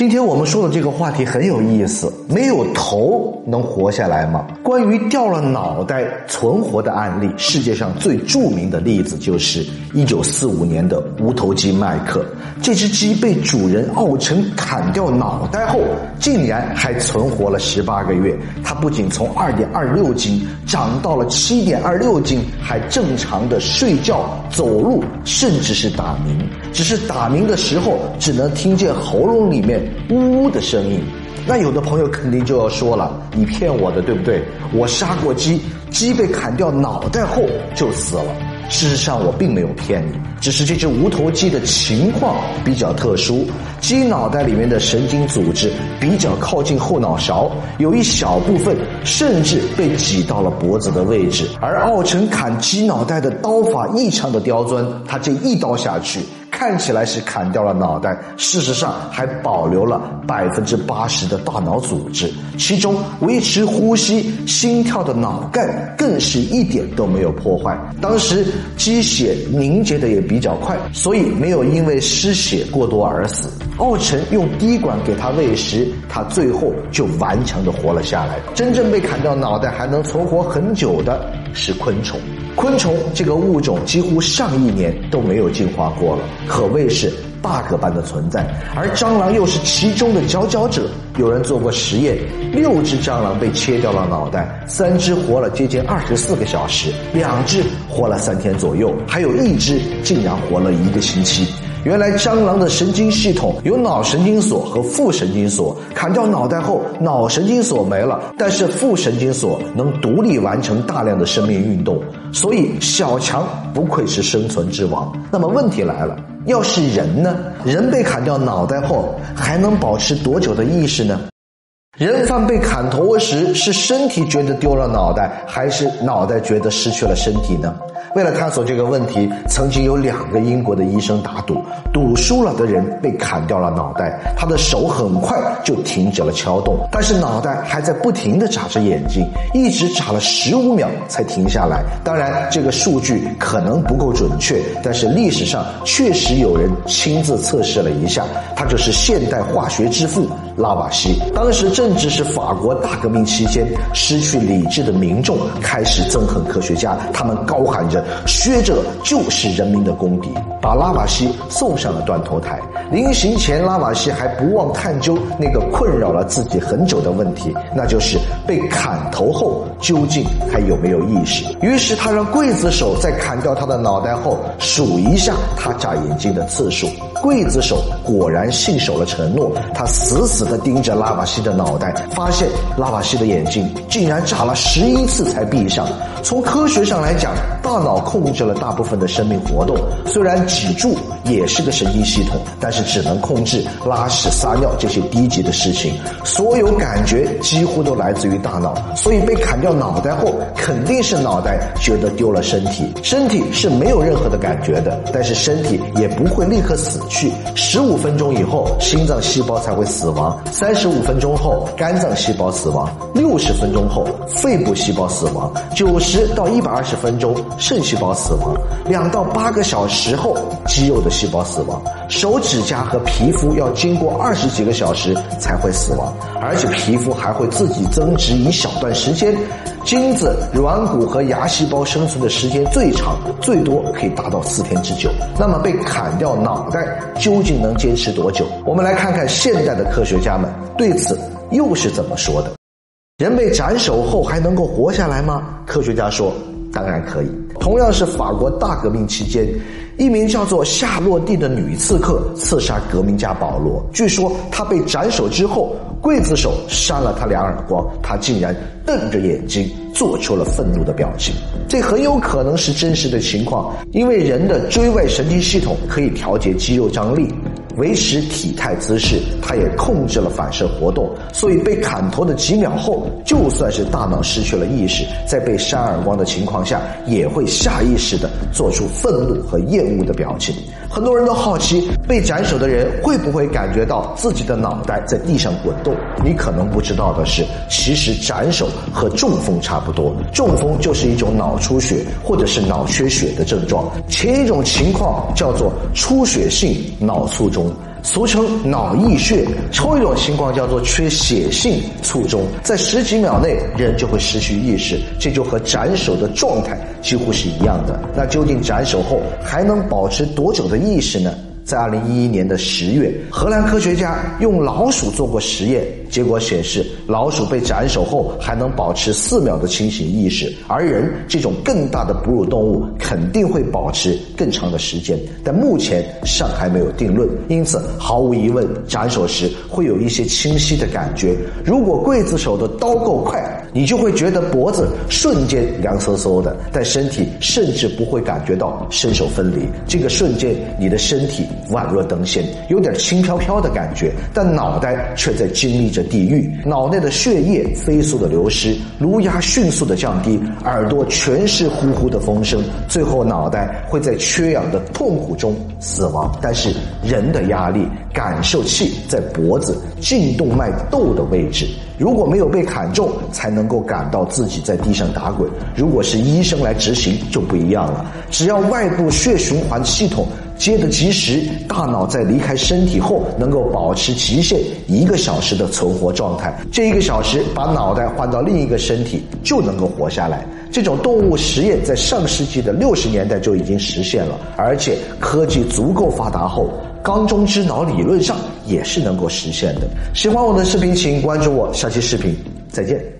今天我们说的这个话题很有意思，没有头能活下来吗？关于掉了脑袋存活的案例，世界上最著名的例子就是一九四五年的无头鸡麦克。这只鸡被主人奥城砍掉脑袋后，竟然还存活了十八个月。它不仅从二点二六斤长到了七点二六斤，还正常的睡觉、走路，甚至是打鸣。只是打鸣的时候，只能听见喉咙里面。呜呜的声音，那有的朋友肯定就要说了：“你骗我的，对不对？我杀过鸡，鸡被砍掉脑袋后就死了。”事实上，我并没有骗你，只是这只无头鸡的情况比较特殊。鸡脑袋里面的神经组织比较靠近后脑勺，有一小部分甚至被挤到了脖子的位置。而奥城砍鸡脑袋的刀法异常的刁钻，他这一刀下去。看起来是砍掉了脑袋，事实上还保留了百分之八十的大脑组织，其中维持呼吸、心跳的脑干更是一点都没有破坏。当时鸡血凝结的也比较快，所以没有因为失血过多而死。奥城用滴管给他喂食，他最后就顽强的活了下来。真正被砍掉脑袋还能存活很久的是昆虫。昆虫这个物种几乎上亿年都没有进化过了，可谓是 bug 般的存在。而蟑螂又是其中的佼佼者。有人做过实验，六只蟑螂被切掉了脑袋，三只活了接近二十四个小时，两只活了三天左右，还有一只竟然活了一个星期。原来蟑螂的神经系统有脑神经索和副神经索，砍掉脑袋后，脑神经索没了，但是副神经索能独立完成大量的生命运动，所以小强不愧是生存之王。那么问题来了，要是人呢？人被砍掉脑袋后，还能保持多久的意识呢？人犯被砍头时，是身体觉得丢了脑袋，还是脑袋觉得失去了身体呢？为了探索这个问题，曾经有两个英国的医生打赌，赌输了的人被砍掉了脑袋，他的手很快就停止了敲动，但是脑袋还在不停地眨着眼睛，一直眨了十五秒才停下来。当然，这个数据可能不够准确，但是历史上确实有人亲自测试了一下，他就是现代化学之父拉瓦锡。当时正值是法国大革命期间，失去理智的民众开始憎恨科学家，他们高喊着。学者就是人民的公敌，把拉瓦锡送上了断头台。临行前，拉瓦锡还不忘探究那个困扰了自己很久的问题，那就是被砍头后究竟还有没有意识。于是他让刽子手在砍掉他的脑袋后数一下他眨眼睛的次数。刽子手果然信守了承诺，他死死地盯着拉瓦锡的脑袋，发现拉瓦锡的眼睛竟然眨了十一次才闭上。从科学上来讲，大脑控制了大部分的生命活动，虽然脊柱也是个神经系统，但是只能控制拉屎撒尿这些低级的事情，所有感觉几乎都来自于大脑。所以被砍掉脑袋后，肯定是脑袋觉得丢了身体，身体是没有任何的感觉的，但是身体也不会立刻死。去十五分钟以后，心脏细胞才会死亡；三十五分钟后，肝脏细胞死亡；六十分钟后，肺部细胞死亡；九十到一百二十分钟，肾细胞死亡；两到八个小时后，肌肉的细胞死亡；手指甲和皮肤要经过二十几个小时才会死亡，而且皮肤还会自己增殖一小段时间。精子、软骨和牙细胞生存的时间最长，最多可以达到四天之久。那么被砍掉脑袋究竟能坚持多久？我们来看看现代的科学家们对此又是怎么说的。人被斩首后还能够活下来吗？科学家说，当然可以。同样是法国大革命期间，一名叫做夏洛蒂的女刺客刺杀革命家保罗。据说她被斩首之后。刽子手扇了他两耳光，他竟然瞪着眼睛做出了愤怒的表情。这很有可能是真实的情况，因为人的椎外神经系统可以调节肌肉张力。维持体态姿势，他也控制了反射活动，所以被砍头的几秒后，就算是大脑失去了意识，在被扇耳光的情况下，也会下意识的做出愤怒和厌恶的表情。很多人都好奇，被斩首的人会不会感觉到自己的脑袋在地上滚动？你可能不知道的是，其实斩首和中风差不多，中风就是一种脑出血或者是脑缺血的症状，前一种情况叫做出血性脑卒中。俗称脑溢血。抽一种情况叫做缺血性卒中，在十几秒内人就会失去意识，这就和斩首的状态几乎是一样的。那究竟斩首后还能保持多久的意识呢？在二零一一年的十月，荷兰科学家用老鼠做过实验，结果显示，老鼠被斩首后还能保持四秒的清醒意识，而人这种更大的哺乳动物肯定会保持更长的时间，但目前尚还没有定论。因此，毫无疑问，斩首时会有一些清晰的感觉。如果刽子手的刀够快，你就会觉得脖子瞬间凉飕飕的，但身体甚至不会感觉到身手分离。这个瞬间，你的身体。宛若登仙，有点轻飘飘的感觉，但脑袋却在经历着地狱。脑内的血液飞速的流失，颅压迅速的降低，耳朵全是呼呼的风声，最后脑袋会在缺氧的痛苦中死亡。但是人的压力感受器在脖子颈动脉窦的位置，如果没有被砍中，才能够感到自己在地上打滚。如果是医生来执行，就不一样了。只要外部血循环系统。接得及时，大脑在离开身体后能够保持极限一个小时的存活状态。这一个小时把脑袋换到另一个身体就能够活下来。这种动物实验在上世纪的六十年代就已经实现了，而且科技足够发达后，缸中之脑理论上也是能够实现的。喜欢我的视频，请关注我，下期视频再见。